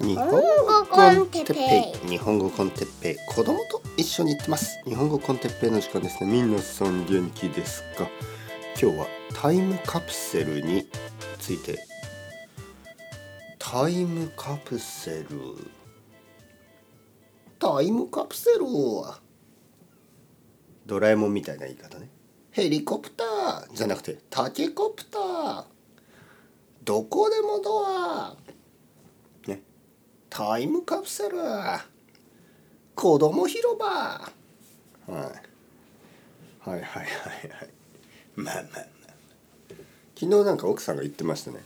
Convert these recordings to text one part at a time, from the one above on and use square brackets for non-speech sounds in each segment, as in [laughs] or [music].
日本語 con テッペイ。日本語 con テッペイ。子供と一緒に行ってます。日本語 con テッペイの時間ですね。皆さん元気ですか？今日はタイムカプセルについて。タイムカプセル？タイムカプセルドラえもんみたいな言い方ね。ヘリコプターじゃなくてタケコプター。どこでもドア。タイムカプセル。子供広場、はい、はいはいはいはい。まあまあまあ。昨日なんか奥さんが言ってましたね。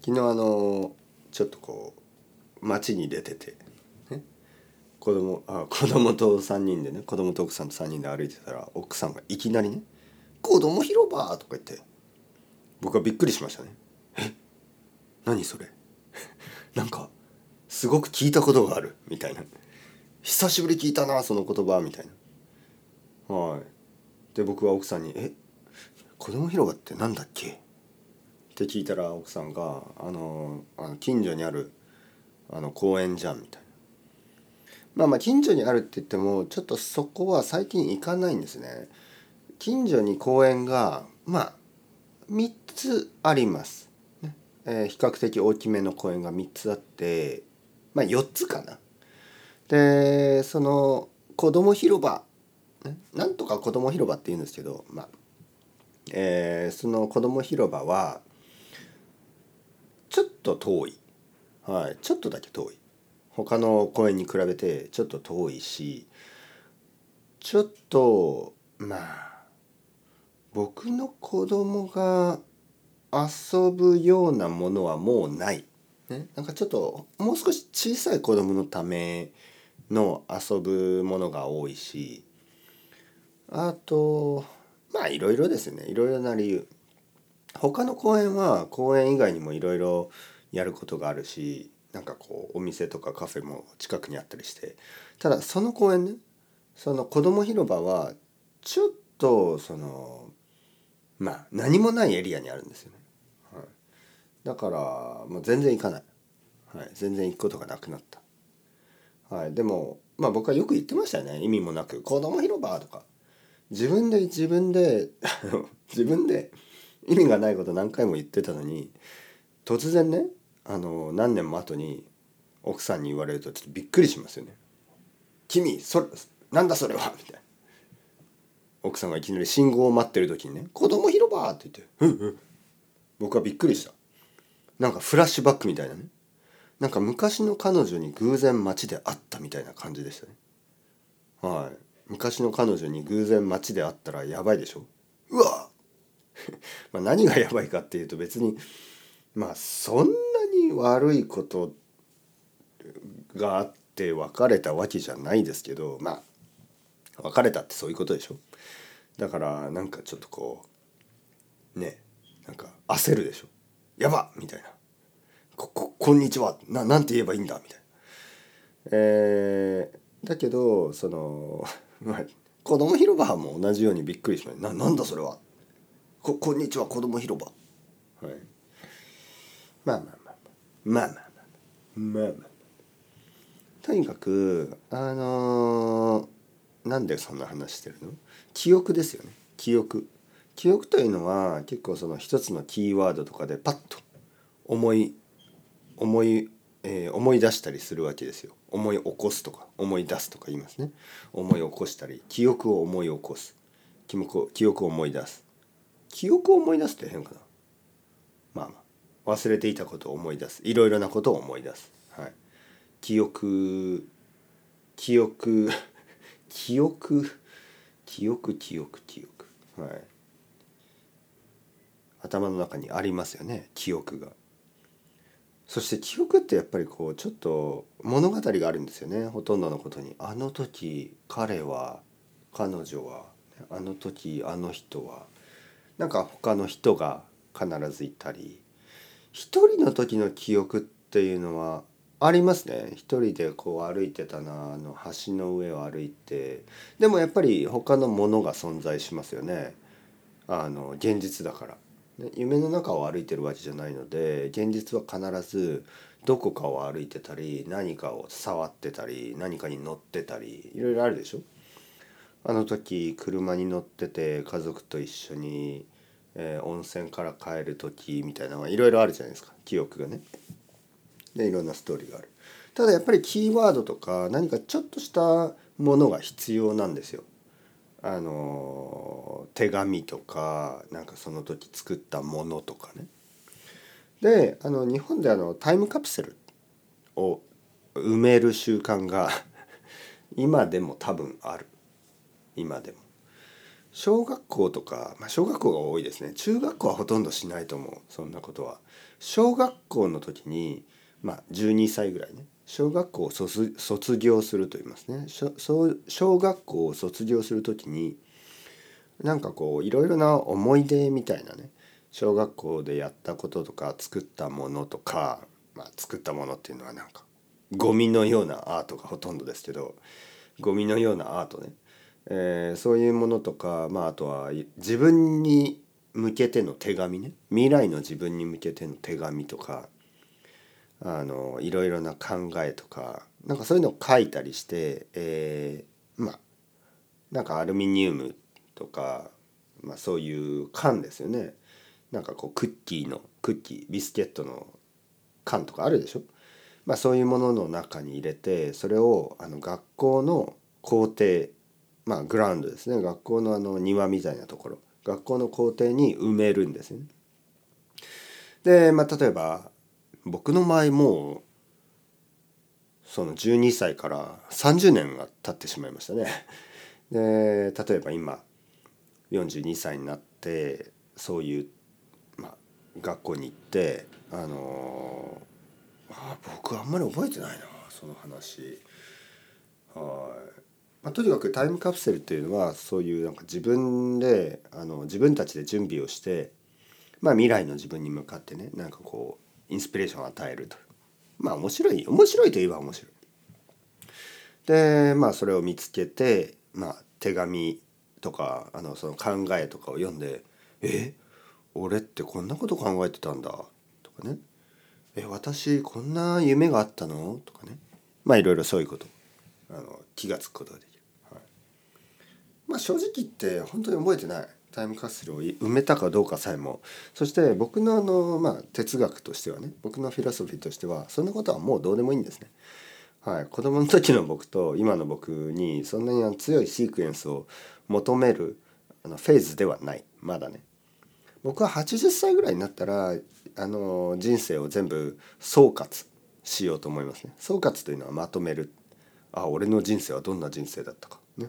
昨日あのちょっとこう街に出てて、ね、子供あ子供と3人でね子供と奥さんと3人で歩いてたら奥さんがいきなりね「子供広場」とか言って。僕はびっくりしましたね。え？何それ？[laughs] なんかすごく聞いたことがあるみたいな。久しぶり聞いたなその言葉みたいな。はい。で僕は奥さんに「え？子供広場って何だっけ?」って聞いたら奥さんが「あのあの近所にあるあの公園じゃん」みたいな。まあまあ近所にあるって言ってもちょっとそこは最近行かないんですね。近所に公園がまあ3つあります。えー、比較的大きめの公園が3つあってまあ4つかな。でその子供広場なんとか子供広場って言うんですけど、まあえー、その子供広場はちょっと遠い、はい、ちょっとだけ遠い他の公園に比べてちょっと遠いしちょっとまあ僕の子供が遊ぶようなものはもうない。ね、なんかちょっともう少し小さい子供のための遊ぶものが多いしあとまあいろいろですね。いろいろな理由。他の公園は公園以外にもいろいろやることがあるしなんかこうお店とかカフェも近くにあったりして。ただその公園ねその子供広場はちょっとそのまあ何もないエリアにあるんですよね。だからもう全然行かない、はい、全然行くことがなくなった、はい、でもまあ僕はよく言ってましたよね。意味もなく「子供広場」とか。自分で自分で [laughs] 自分で意味がないこと何回も言ってたのに突然ねあの何年も後に奥さんに言われるとちょっとびっくりしますよね。君それなんだそれは？みたいな。奥さんがいきなり信号を待ってる時にね「子供広場」って言って「うんうん」僕はびっくりした。なんかフラッシュバックみたいなね。なんか昔の彼女に偶然街で会ったみたいな感じでしたね。はい。昔の彼女に偶然街で会ったらやばいでしょ。うわ [laughs] ま何がやばいかっていうと別にまあそんなに悪いことがあって別れたわけじゃないですけどまあ別れたってそういうことでしょ。だからなんかちょっとこうねなんか焦るでしょ。やばみたいな。こ、こ、こんにちは。な、なんて言えばいいんだみたいな。えー、だけど、その、[laughs] まあ、子供広場も同じようにびっくりしました。な、なんだそれは。こ、こんにちは、子供広場。はい。まあまあまあまあ。まあまあまあ。まあまあ。とにかく、あのー、なんでそんな話してるの？記憶ですよね。記憶。記憶というのは結構その一つのキーワードとかでパッと思い思い、えー、思い出したりするわけですよ。思い起こすとか思い出すとか言いますね。思い起こしたり記憶を思い起こす。記憶記憶を思い出す。記憶を思い出すって変かな？まあまあ忘れていたことを思い出す。いろいろなことを思い出す。はい、記憶記憶 [laughs] 記憶記憶記憶記憶。はい。頭の中にありますよね記憶が。そして記憶ってやっぱりこうちょっと物語があるんですよねほとんどのことに。あの時彼は彼女はあの時あの人はなんか他の人が必ずいたり一人の時の記憶っていうのはありますね一人でこう歩いてたなあの橋の上を歩いてでもやっぱり他のものが存在しますよねあの現実だから。夢の中を歩いてるわけじゃないので現実は必ずどこかを歩いてたり何かを触ってたり何かに乗ってたりいろいろあるでしょ？あの時車に乗ってて家族と一緒に、えー、温泉から帰る時みたいなのはいろいろあるじゃないですか記憶がね。でいろんなストーリーがある。ただやっぱりキーワードとか何かちょっとしたものが必要なんですよ。あの手紙とかなんかその時作ったものとかね。であの日本であのタイムカプセルを埋める習慣が [laughs] 今でも多分ある今でも。小学校とか、まあ、小学校が多いですね中学校はほとんどしないと思うそんなことは。小学校の時にまあ12歳ぐらいね小学校を卒業すると言いますね。小学校を卒業する時になんかこういろいろな思い出みたいなね小学校でやったこととか作ったものとか、まあ、作ったものっていうのはなんかゴミのようなアートがほとんどですけどゴミのようなアートね、えー、そういうものとか、まあ、あとは自分に向けての手紙ね。未来の自分に向けての手紙とかあのいろいろな考えとかなんかそういうのを書いたりして、えー、まあなんかアルミニウムとか、まあ、そういう缶ですよね。なんかこうクッキーのクッキービスケットの缶とかあるでしょ、まあ、そういうものの中に入れてそれをあの学校の校庭まあグラウンドですね。学校のあの庭みたいなところ。学校の校庭に埋めるんですね。で、まあ、例えば僕の場合もうその12歳から30年が経ってしまいましたね。で例えば今42歳になってそういうま学校に行ってあのあ僕あんまり覚えてないなその話はい、まあ、とにかくタイムカプセルっていうのはそういうなんか自分であの自分たちで準備をして、まあ、未来の自分に向かってねなんかこうインスピレーションを与えると。まあ面白い面白いといえば面白い。でまあそれを見つけてまあ手紙とかあのその考えとかを読んでえっ俺ってこんなこと考えてたんだとかね。え私こんな夢があったの？とかね。まあいろいろそういうこと。あの気が付くことができる、はい、まあ正直言って本当に覚えてない。タイムカプセルを埋めたかどうかさえもそして僕のあの、まあ、哲学としてはね僕のフィロソフィーとしてはそんなことはもうどうでもいいんですね。はい、子供の時の僕と今の僕にそんなに強いシークエンスを求めるあのフェーズではない。まだね。僕は80歳ぐらいになったらあの人生を全部総括しようと思いますね。総括というのはまとめる。あ俺の人生はどんな人生だったか。ね。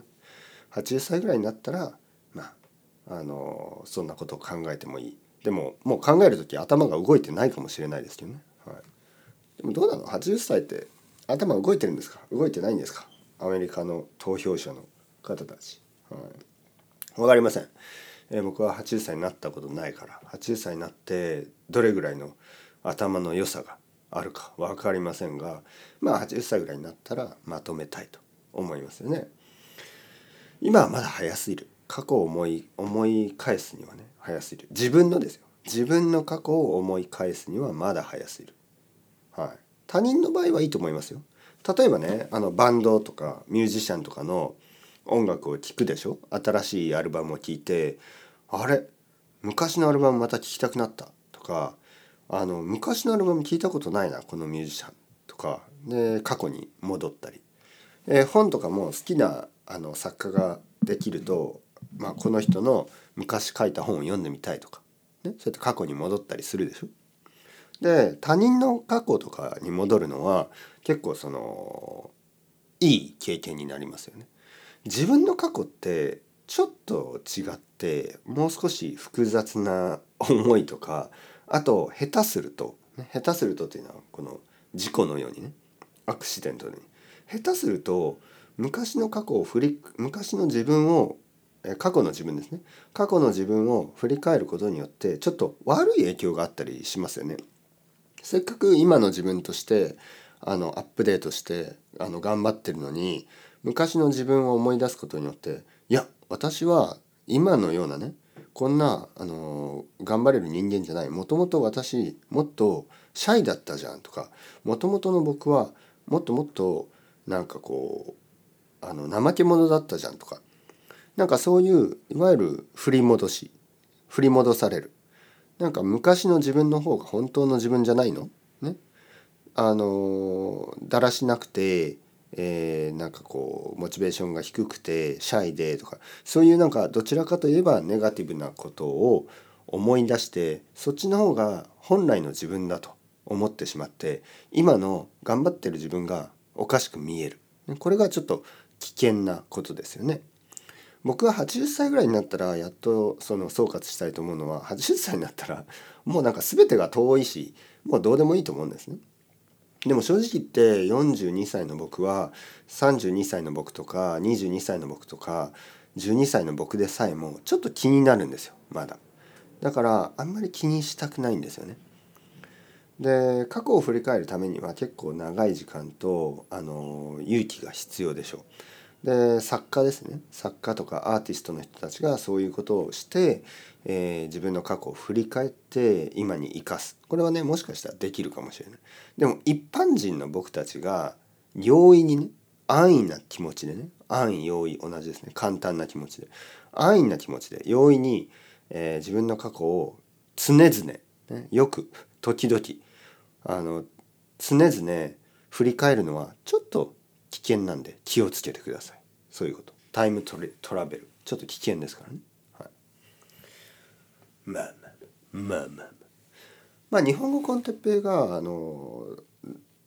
80歳ぐらいになったらまああのそんなことを考えてもいい。でももう考える時頭が動いてないかもしれないですけどね、はい、でもどうなの？80歳って頭動いてるんですか？動いてないんですか？アメリカの投票者の方たち、はい、分かりません。えー、僕は80歳になったことないから80歳になってどれぐらいの頭の良さがあるか分かりませんがまあ80歳ぐらいになったらまとめたいと思いますよね。今はまだ早すぎる。過去を思い思い返すにはね早すぎる。自分のですよ。自分の過去を思い返すにはまだ早すぎる。はい、他人の場合はいいと思いますよ。例えばねあのバンドとかミュージシャンとかの音楽を聴くでしょ？新しいアルバムを聴いてあれ？昔のアルバムまた聴きたくなった。とかあの昔のアルバム聞いたことないなこのミュージシャンとか。で過去に戻ったり、えー、本とかも好きなあの作家ができると、まあ、この人の昔書いた本を読んでみたいとか、ね、そうやって過去に戻ったりするでしょ。で他人の過去とかに戻るのは結構そのいい経験になりますよね。自分の過去ってちょっと違ってもう少し複雑な思いとかあと下手すると下手するとっていうのはこの事故のようにねアクシデントに下手すると昔の過去を振り昔の自分を過去の自分ですね過去の自分を振り返ることによってちょっと悪い影響があったりしますよね。せっかく今の自分としてあのアップデートしてあの頑張ってるのに昔の自分を思い出すことによっていや私は今のようなねこんな、あの頑張れる人間じゃないもともと私もっとシャイだったじゃんとかもともとの僕はもっともっとなんかこうあの怠け者だったじゃんとかなんかそういういわゆる振り戻し振り戻される。なんか昔の自分の方が本当の自分じゃないの？ね？あのだらしなくて、えー、なんかこうモチベーションが低くてシャイでとかそういうなんかどちらかといえばネガティブなことを思い出してそっちの方が本来の自分だと思ってしまって今の頑張ってる自分がおかしく見える。これがちょっと危険なことですよね。僕は80歳ぐらいになったらやっとその総括したいと思うのは80歳になったらもうなんか全てが遠いしもうどうでもいいと思うんですね。でも正直言って42歳の僕は32歳の僕とか22歳の僕とか12歳の僕でさえもちょっと気になるんですよまだ。だからあんまり気にしたくないんですよね。で過去を振り返るためには結構長い時間とあの勇気が必要でしょう。で作家ですね。作家とかアーティストの人たちがそういうことをして、えー、自分の過去を振り返って今に生かす。これはねもしかしたらできるかもしれない。でも一般人の僕たちが容易にね安易な気持ちでね安易容易同じですね。簡単な気持ちで。安易な気持ちで容易に、えー、自分の過去を常々、ね、よく時々あの常々振り返るのはちょっと危険なんで気をつけてください。そういうこと。タイムトレトラベル。ちょっと危険ですからね、はい、まあまあまあまあまあ。まあ日本語コンテッペイがあの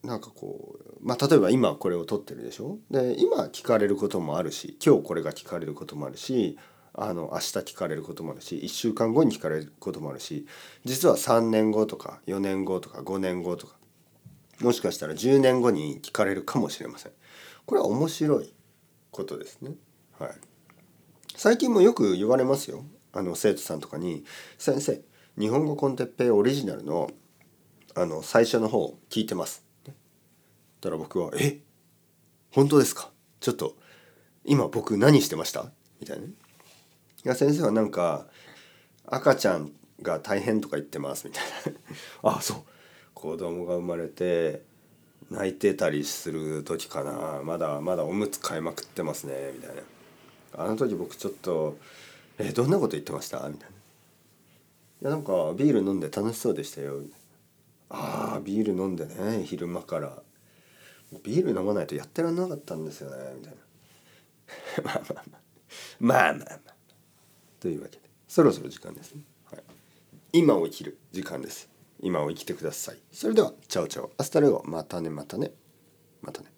なんかこうまあ例えば今これを撮ってるでしょ？で今聞かれることもあるし今日これが聞かれることもあるしあの明日聞かれることもあるし1週間後に聞かれることもあるし実は3年後とか4年後とか5年後とかもしかしたら10年後に聞かれるかもしれません。これは面白いことですね。はい、最近もよく言われますよ。あの生徒さんとかに「先生日本語コンテッペイオリジナルのあの最初の方聞いてます」たら僕は「え？本当ですか？ちょっと今僕何してました?」みたいな、ね。いや先生はなんか赤ちゃんが大変とか言ってますみたいな [laughs] あそう子供が生まれて泣いてたりする時かな。まだまだおむつ買いまくってますねみたいな。あの時僕ちょっと「えどんなこと言ってました?」みたいな「いやなんかビール飲んで楽しそうでしたよ」ああビール飲んでね昼間から。ビール飲まないとやってらんなかったんですよねみたいな。[laughs] まあまあまあ。まあまあまあ。というわけで。そろそろ時間ですね、はい、今を生きる時間です。今を生きてください。それでは。 chao chao。hasta luego。またねまたね。またね